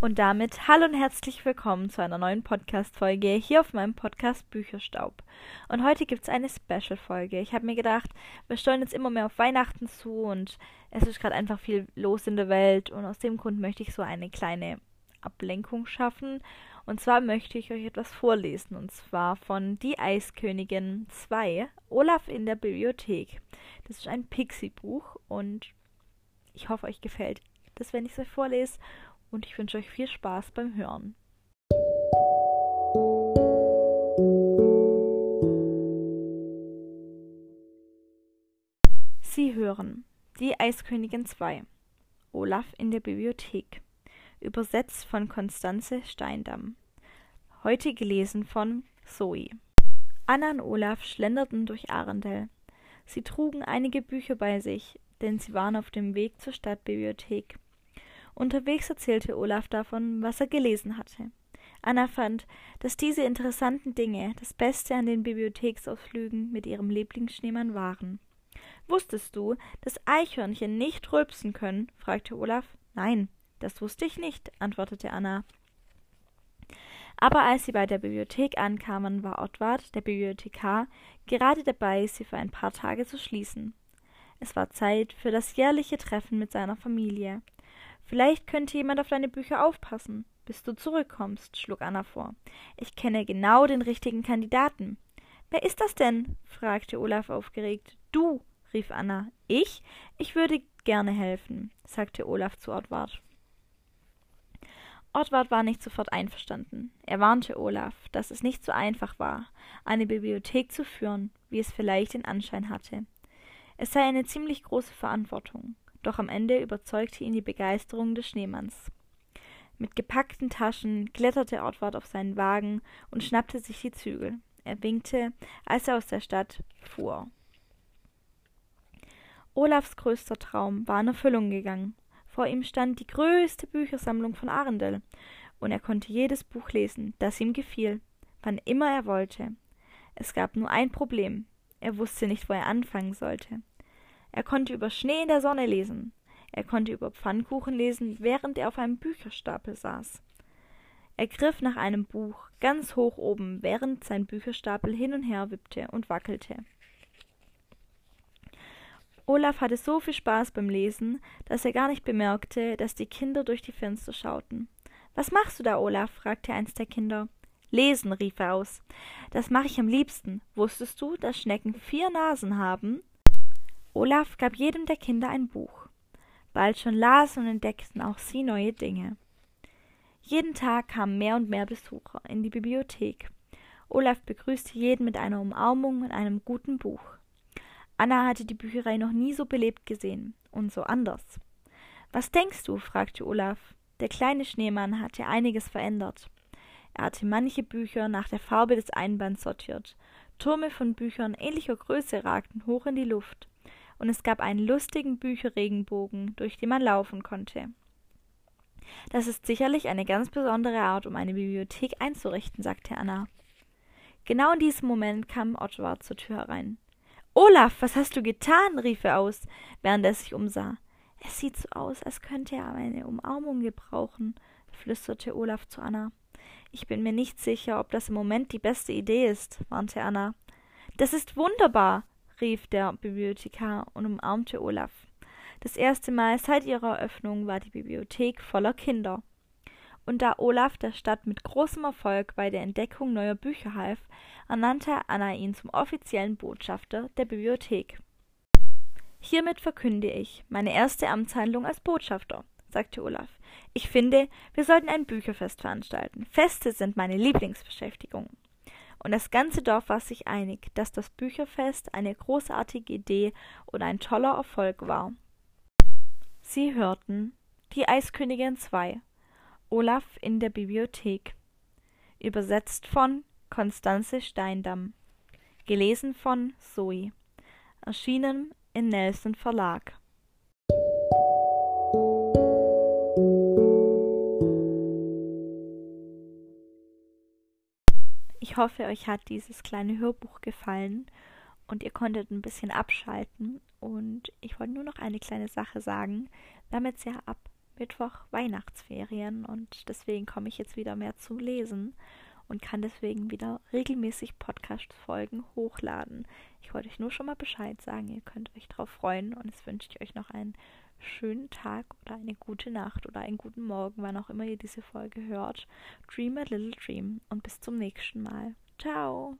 Und damit hallo und herzlich willkommen zu einer neuen Podcast-Folge hier auf meinem Podcast Bücherstaub. Und heute gibt es eine Special-Folge. Ich habe mir gedacht, wir steuern jetzt immer mehr auf Weihnachten zu und es ist gerade einfach viel los in der Welt und aus dem Grund möchte ich so eine kleine Ablenkung schaffen. Und zwar möchte ich euch etwas vorlesen und zwar von Die Eiskönigin 2, Olaf in der Bibliothek. Das ist ein Pixie-Buch und ich hoffe, euch gefällt das, wenn ich es euch vorlese und ich wünsche euch viel Spaß beim Hören. Sie hören Die Eiskönigin 2 Olaf in der Bibliothek Übersetzt von Konstanze Steindamm Heute gelesen von Zoe Anna und Olaf schlenderten durch Arendell. Sie trugen einige Bücher bei sich, denn sie waren auf dem Weg zur Stadtbibliothek. Unterwegs erzählte Olaf davon, was er gelesen hatte. Anna fand, dass diese interessanten Dinge das Beste an den Bibliotheksausflügen mit ihrem Lieblingsschneemann waren. Wusstest du, dass Eichhörnchen nicht rülpsen können? fragte Olaf. Nein, das wusste ich nicht, antwortete Anna. Aber als sie bei der Bibliothek ankamen, war Ottwart, der Bibliothekar, gerade dabei, sie für ein paar Tage zu schließen. Es war Zeit für das jährliche Treffen mit seiner Familie. Vielleicht könnte jemand auf deine Bücher aufpassen, bis du zurückkommst, schlug Anna vor. Ich kenne genau den richtigen Kandidaten. Wer ist das denn? fragte Olaf aufgeregt. Du, rief Anna. Ich? Ich würde gerne helfen, sagte Olaf zu Ortwart. Ortwart war nicht sofort einverstanden. Er warnte Olaf, dass es nicht so einfach war, eine Bibliothek zu führen, wie es vielleicht den Anschein hatte. Es sei eine ziemlich große Verantwortung doch am Ende überzeugte ihn die Begeisterung des Schneemanns. Mit gepackten Taschen kletterte Ortwart auf seinen Wagen und schnappte sich die Zügel. Er winkte, als er aus der Stadt fuhr. Olafs größter Traum war in Erfüllung gegangen. Vor ihm stand die größte Büchersammlung von Arendel, und er konnte jedes Buch lesen, das ihm gefiel, wann immer er wollte. Es gab nur ein Problem. Er wusste nicht, wo er anfangen sollte. Er konnte über Schnee in der Sonne lesen. Er konnte über Pfannkuchen lesen, während er auf einem Bücherstapel saß. Er griff nach einem Buch ganz hoch oben, während sein Bücherstapel hin und her wippte und wackelte. Olaf hatte so viel Spaß beim Lesen, dass er gar nicht bemerkte, dass die Kinder durch die Fenster schauten. Was machst du da, Olaf? fragte eins der Kinder. Lesen, rief er aus. Das mache ich am liebsten. Wusstest du, dass Schnecken vier Nasen haben? Olaf gab jedem der Kinder ein Buch. Bald schon lasen und entdeckten auch sie neue Dinge. Jeden Tag kamen mehr und mehr Besucher in die Bibliothek. Olaf begrüßte jeden mit einer Umarmung und einem guten Buch. Anna hatte die Bücherei noch nie so belebt gesehen und so anders. Was denkst du? fragte Olaf. Der kleine Schneemann hatte einiges verändert. Er hatte manche Bücher nach der Farbe des Einbands sortiert. Türme von Büchern ähnlicher Größe ragten hoch in die Luft und es gab einen lustigen Bücherregenbogen, durch den man laufen konnte. Das ist sicherlich eine ganz besondere Art, um eine Bibliothek einzurichten, sagte Anna. Genau in diesem Moment kam Ottwar zur Tür herein. Olaf, was hast du getan? rief er aus, während er sich umsah. Es sieht so aus, als könnte er eine Umarmung gebrauchen, flüsterte Olaf zu Anna. Ich bin mir nicht sicher, ob das im Moment die beste Idee ist, warnte Anna. Das ist wunderbar, rief der Bibliothekar und umarmte Olaf. Das erste Mal seit ihrer Eröffnung war die Bibliothek voller Kinder. Und da Olaf der Stadt mit großem Erfolg bei der Entdeckung neuer Bücher half, ernannte Anna ihn zum offiziellen Botschafter der Bibliothek. Hiermit verkünde ich meine erste Amtshandlung als Botschafter, sagte Olaf. Ich finde, wir sollten ein Bücherfest veranstalten. Feste sind meine Lieblingsbeschäftigung und das ganze Dorf war sich einig, dass das Bücherfest eine großartige Idee und ein toller Erfolg war. Sie hörten Die Eiskönigin 2 Olaf in der Bibliothek Übersetzt von Konstanze Steindamm Gelesen von Zoe Erschienen in Nelson Verlag hoffe, euch hat dieses kleine Hörbuch gefallen und ihr konntet ein bisschen abschalten. Und ich wollte nur noch eine kleine Sache sagen. Wir haben jetzt ja ab Mittwoch Weihnachtsferien und deswegen komme ich jetzt wieder mehr zum Lesen und kann deswegen wieder regelmäßig Podcast-Folgen hochladen. Ich wollte euch nur schon mal Bescheid sagen, ihr könnt euch darauf freuen und jetzt wünsche ich euch noch einen schönen Tag oder eine gute Nacht oder einen guten Morgen, wann auch immer ihr diese Folge hört. Dream a little dream und bis zum nächsten Mal. Ciao!